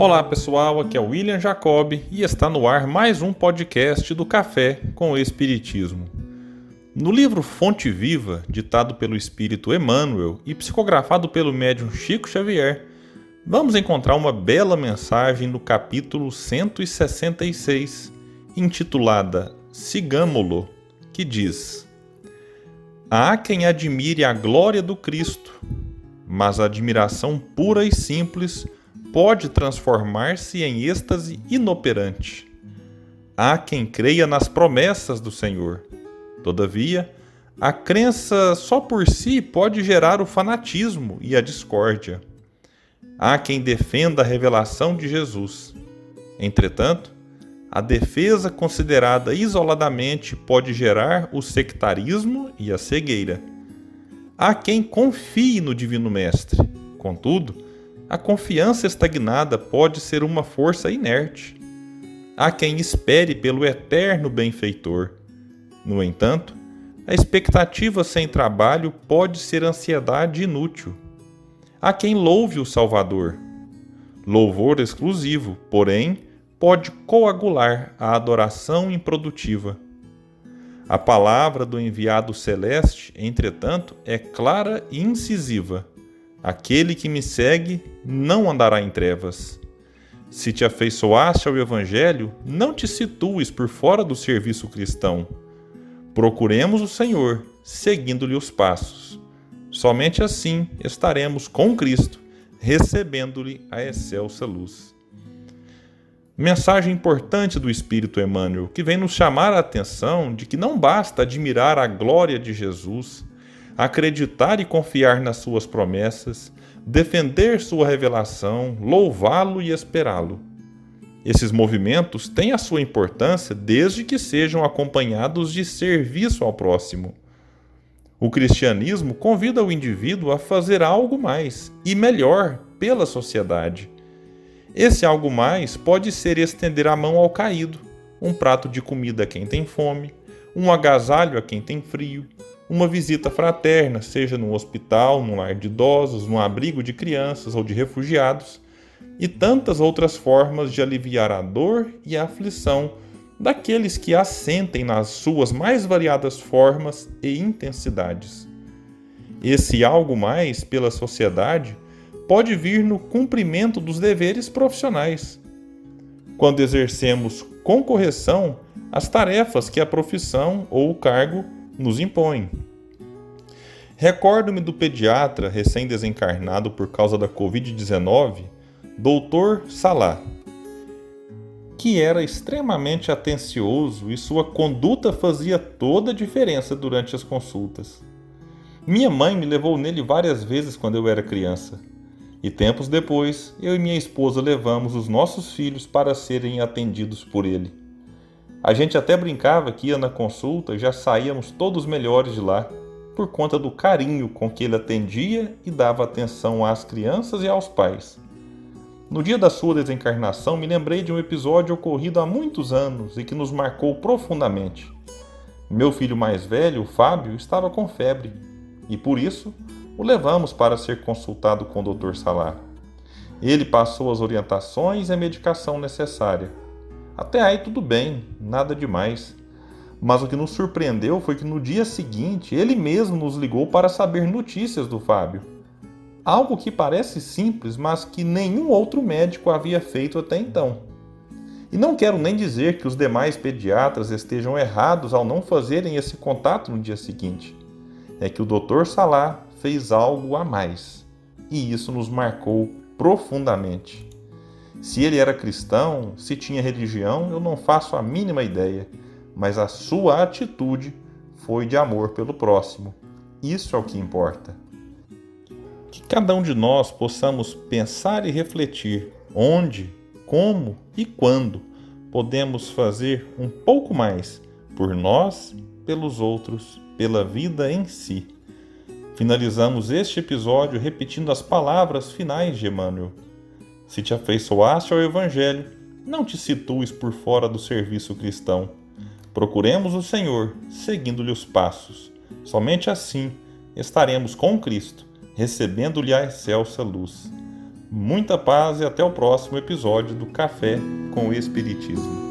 Olá pessoal, aqui é o William Jacob e está no ar mais um podcast do Café com o Espiritismo. No livro Fonte Viva, ditado pelo espírito Emmanuel e psicografado pelo médium Chico Xavier, vamos encontrar uma bela mensagem no capítulo 166, intitulada Sigamo-lo, que diz: Há quem admire a glória do Cristo, mas a admiração pura e simples pode transformar-se em êxtase inoperante. Há quem creia nas promessas do Senhor. Todavia, a crença só por si pode gerar o fanatismo e a discórdia. Há quem defenda a revelação de Jesus. Entretanto, a defesa considerada isoladamente pode gerar o sectarismo e a cegueira. Há quem confie no Divino Mestre. Contudo, a confiança estagnada pode ser uma força inerte. Há quem espere pelo eterno benfeitor. No entanto, a expectativa sem trabalho pode ser ansiedade inútil. Há quem louve o Salvador. Louvor exclusivo, porém, pode coagular a adoração improdutiva. A palavra do enviado celeste, entretanto, é clara e incisiva. Aquele que me segue não andará em trevas. Se te afeiçoaste ao Evangelho, não te situes por fora do serviço cristão. Procuremos o Senhor, seguindo-lhe os passos. Somente assim estaremos com Cristo, recebendo-lhe a excelsa luz. Mensagem importante do Espírito Emmanuel, que vem nos chamar a atenção de que não basta admirar a glória de Jesus, acreditar e confiar nas suas promessas, defender sua revelação, louvá-lo e esperá-lo. Esses movimentos têm a sua importância desde que sejam acompanhados de serviço ao próximo. O cristianismo convida o indivíduo a fazer algo mais e melhor pela sociedade. Esse algo mais pode ser estender a mão ao caído, um prato de comida a quem tem fome, um agasalho a quem tem frio, uma visita fraterna, seja num hospital, num lar de idosos, num abrigo de crianças ou de refugiados, e tantas outras formas de aliviar a dor e a aflição daqueles que a sentem nas suas mais variadas formas e intensidades. Esse algo mais pela sociedade pode vir no cumprimento dos deveres profissionais. Quando exercemos com correção as tarefas que a profissão ou o cargo nos impõe. Recordo-me do pediatra recém-desencarnado por causa da Covid-19, Dr. Salah, que era extremamente atencioso e sua conduta fazia toda a diferença durante as consultas. Minha mãe me levou nele várias vezes quando eu era criança. E tempos depois, eu e minha esposa levamos os nossos filhos para serem atendidos por ele. A gente até brincava que ia na consulta e já saíamos todos melhores de lá, por conta do carinho com que ele atendia e dava atenção às crianças e aos pais. No dia da sua desencarnação, me lembrei de um episódio ocorrido há muitos anos e que nos marcou profundamente. Meu filho mais velho, Fábio, estava com febre e por isso o levamos para ser consultado com o Dr. Salar. Ele passou as orientações e a medicação necessária até aí tudo bem, nada demais. Mas o que nos surpreendeu foi que no dia seguinte ele mesmo nos ligou para saber notícias do Fábio. Algo que parece simples, mas que nenhum outro médico havia feito até então. E não quero nem dizer que os demais pediatras estejam errados ao não fazerem esse contato no dia seguinte. É que o Dr. Salah fez algo a mais. E isso nos marcou profundamente. Se ele era cristão, se tinha religião, eu não faço a mínima ideia, mas a sua atitude foi de amor pelo próximo. Isso é o que importa. Que cada um de nós possamos pensar e refletir onde, como e quando podemos fazer um pouco mais por nós, pelos outros, pela vida em si. Finalizamos este episódio repetindo as palavras finais de Emmanuel. Se te afeiçoaste ao Evangelho, não te situes por fora do serviço cristão. Procuremos o Senhor, seguindo-lhe os passos. Somente assim estaremos com Cristo, recebendo-lhe a excelsa luz. Muita paz e até o próximo episódio do Café com o Espiritismo.